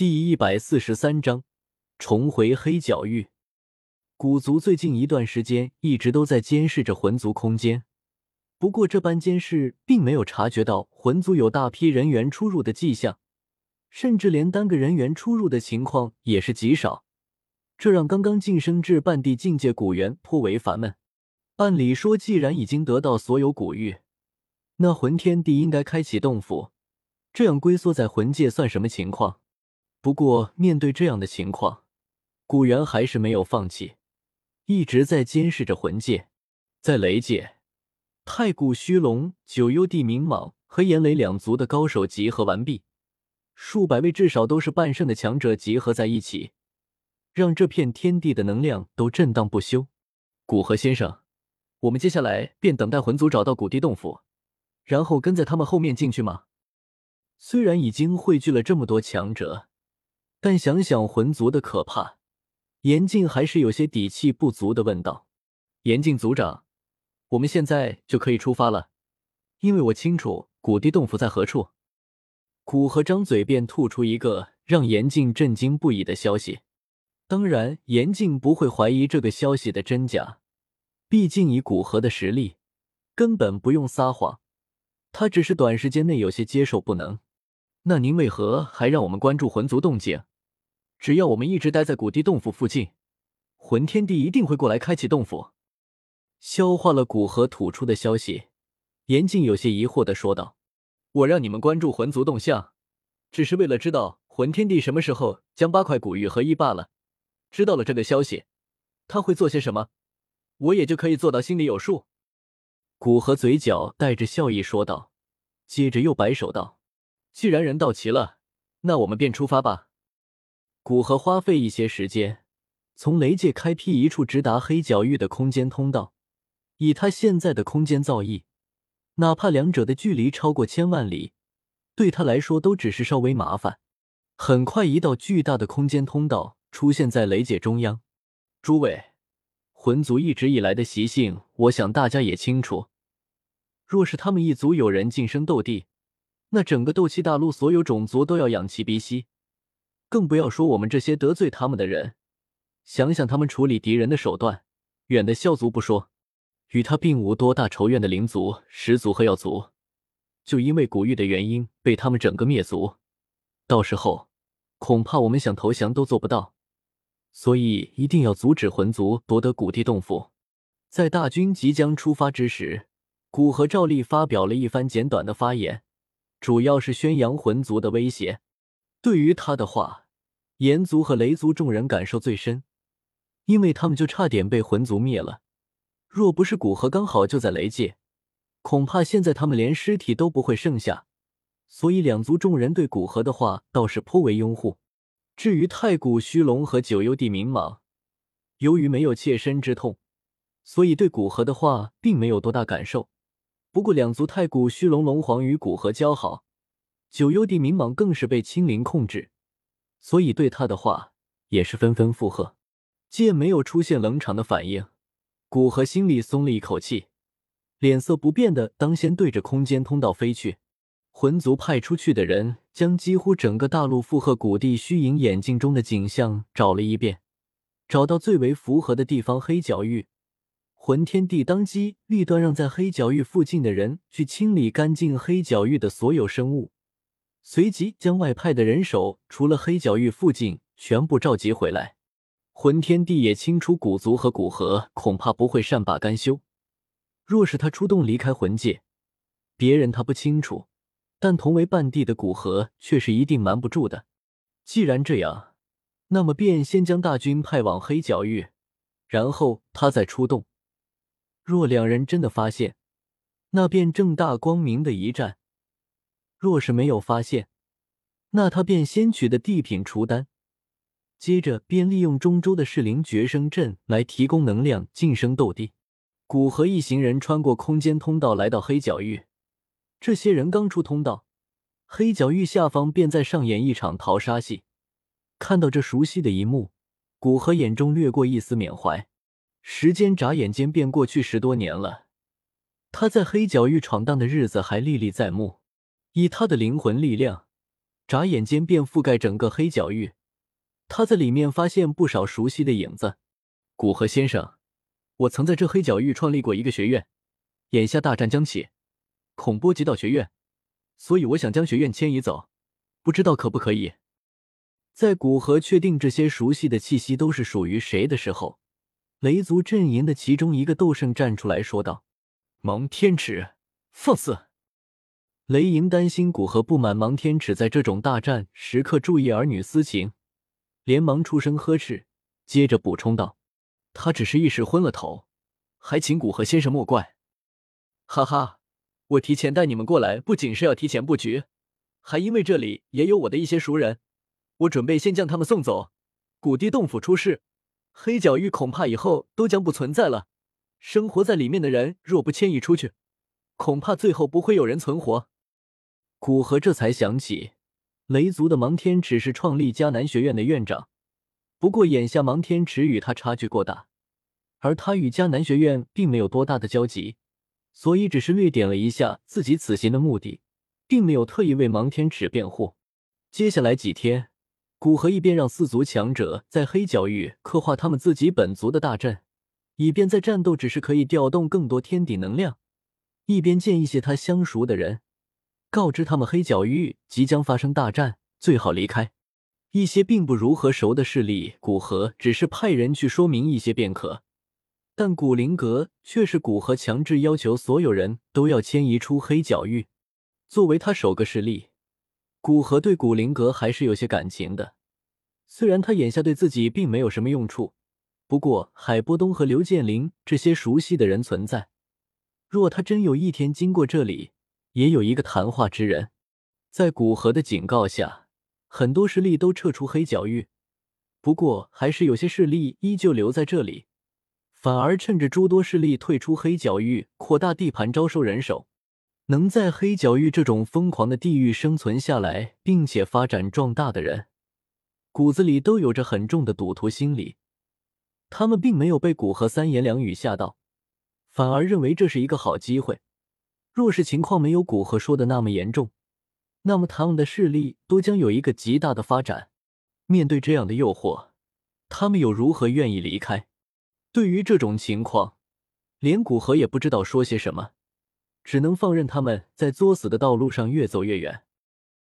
第一百四十三章重回黑角域。古族最近一段时间一直都在监视着魂族空间，不过这般监视并没有察觉到魂族有大批人员出入的迹象，甚至连单个人员出入的情况也是极少。这让刚刚晋升至半地境界古猿颇为烦闷。按理说，既然已经得到所有古玉，那魂天帝应该开启洞府，这样龟缩在魂界算什么情况？不过，面对这样的情况，古猿还是没有放弃，一直在监视着魂界。在雷界，太古虚龙、九幽地冥蟒和炎雷两族的高手集合完毕，数百位至少都是半圣的强者集合在一起，让这片天地的能量都震荡不休。古河先生，我们接下来便等待魂族找到古地洞府，然后跟在他们后面进去吗？虽然已经汇聚了这么多强者。但想想魂族的可怕，严静还是有些底气不足的问道：“严静族长，我们现在就可以出发了，因为我清楚古地洞府在何处。”古河张嘴便吐出一个让严静震惊不已的消息。当然，严静不会怀疑这个消息的真假，毕竟以古河的实力，根本不用撒谎。他只是短时间内有些接受不能。那您为何还让我们关注魂族动静？只要我们一直待在古地洞府附近，魂天帝一定会过来开启洞府。消化了古河吐出的消息，严静有些疑惑的说道：“我让你们关注魂族动向，只是为了知道魂天帝什么时候将八块古玉合一罢了。知道了这个消息，他会做些什么，我也就可以做到心里有数。”古河嘴角带着笑意说道，接着又摆手道：“既然人到齐了，那我们便出发吧。”古河花费一些时间，从雷界开辟一处直达黑角域的空间通道。以他现在的空间造诣，哪怕两者的距离超过千万里，对他来说都只是稍微麻烦。很快，一道巨大的空间通道出现在雷界中央。诸位，魂族一直以来的习性，我想大家也清楚。若是他们一族有人晋升斗帝，那整个斗气大陆所有种族都要仰其鼻息。更不要说我们这些得罪他们的人，想想他们处理敌人的手段，远的萧族不说，与他并无多大仇怨的灵族、始族和药族，就因为古玉的原因被他们整个灭族，到时候恐怕我们想投降都做不到。所以一定要阻止魂族夺得古地洞府。在大军即将出发之时，古和照例发表了一番简短的发言，主要是宣扬魂族的威胁。对于他的话，炎族和雷族众人感受最深，因为他们就差点被魂族灭了。若不是古河刚好就在雷界，恐怕现在他们连尸体都不会剩下。所以两族众人对古河的话倒是颇为拥护。至于太古虚龙和九幽地冥蟒，由于没有切身之痛，所以对古河的话并没有多大感受。不过两族太古虚龙龙皇与古河交好。九幽地冥蟒更是被青灵控制，所以对他的话也是纷纷附和。见没有出现冷场的反应，古河心里松了一口气，脸色不变的当先对着空间通道飞去。魂族派出去的人将几乎整个大陆附和古地虚影眼镜中的景象找了一遍，找到最为符合的地方黑角域。魂天帝当机立断，让在黑角域附近的人去清理干净黑角域的所有生物。随即将外派的人手，除了黑角域附近，全部召集回来。魂天帝也清楚古族和古河恐怕不会善罢甘休。若是他出动离开魂界，别人他不清楚，但同为半帝的古河却是一定瞒不住的。既然这样，那么便先将大军派往黑角域，然后他再出动。若两人真的发现，那便正大光明的一战。若是没有发现，那他便先取的地品除丹，接着便利用中州的噬灵绝生阵来提供能量晋升斗帝。古河一行人穿过空间通道来到黑角域，这些人刚出通道，黑角域下方便在上演一场淘沙戏。看到这熟悉的一幕，古河眼中掠过一丝缅怀。时间眨眼间便过去十多年了，他在黑角域闯荡的日子还历历在目。以他的灵魂力量，眨眼间便覆盖整个黑角域。他在里面发现不少熟悉的影子。古河先生，我曾在这黑角域创立过一个学院，眼下大战将起，恐波及到学院，所以我想将学院迁移走，不知道可不可以？在古河确定这些熟悉的气息都是属于谁的时候，雷族阵营的其中一个斗圣站出来说道：“蒙天尺，放肆！”雷莹担心古河不满芒天尺在这种大战时刻注意儿女私情，连忙出声呵斥，接着补充道：“他只是一时昏了头，还请古河先生莫怪。”哈哈，我提前带你们过来，不仅是要提前布局，还因为这里也有我的一些熟人，我准备先将他们送走。古地洞府出事，黑角域恐怕以后都将不存在了。生活在里面的人若不迁移出去，恐怕最后不会有人存活。古河这才想起，雷族的芒天尺是创立迦南学院的院长。不过眼下芒天尺与他差距过大，而他与迦南学院并没有多大的交集，所以只是略点了一下自己此行的目的，并没有特意为芒天尺辩护。接下来几天，古河一边让四族强者在黑角域刻画他们自己本族的大阵，以便在战斗只是可以调动更多天地能量，一边见一些他相熟的人。告知他们黑角域即将发生大战，最好离开。一些并不如何熟的势力，古河只是派人去说明一些便可。但古灵阁却是古河强制要求所有人都要迁移出黑角域。作为他首个势力，古河对古灵阁还是有些感情的。虽然他眼下对自己并没有什么用处，不过海波东和刘建林这些熟悉的人存在，若他真有一天经过这里。也有一个谈话之人，在古河的警告下，很多势力都撤出黑角域。不过，还是有些势力依旧留在这里，反而趁着诸多势力退出黑角域，扩大地盘，招收人手。能在黑角域这种疯狂的地域生存下来，并且发展壮大的人，骨子里都有着很重的赌徒心理。他们并没有被古河三言两语吓到，反而认为这是一个好机会。若是情况没有古河说的那么严重，那么他们的势力都将有一个极大的发展。面对这样的诱惑，他们又如何愿意离开？对于这种情况，连古河也不知道说些什么，只能放任他们在作死的道路上越走越远。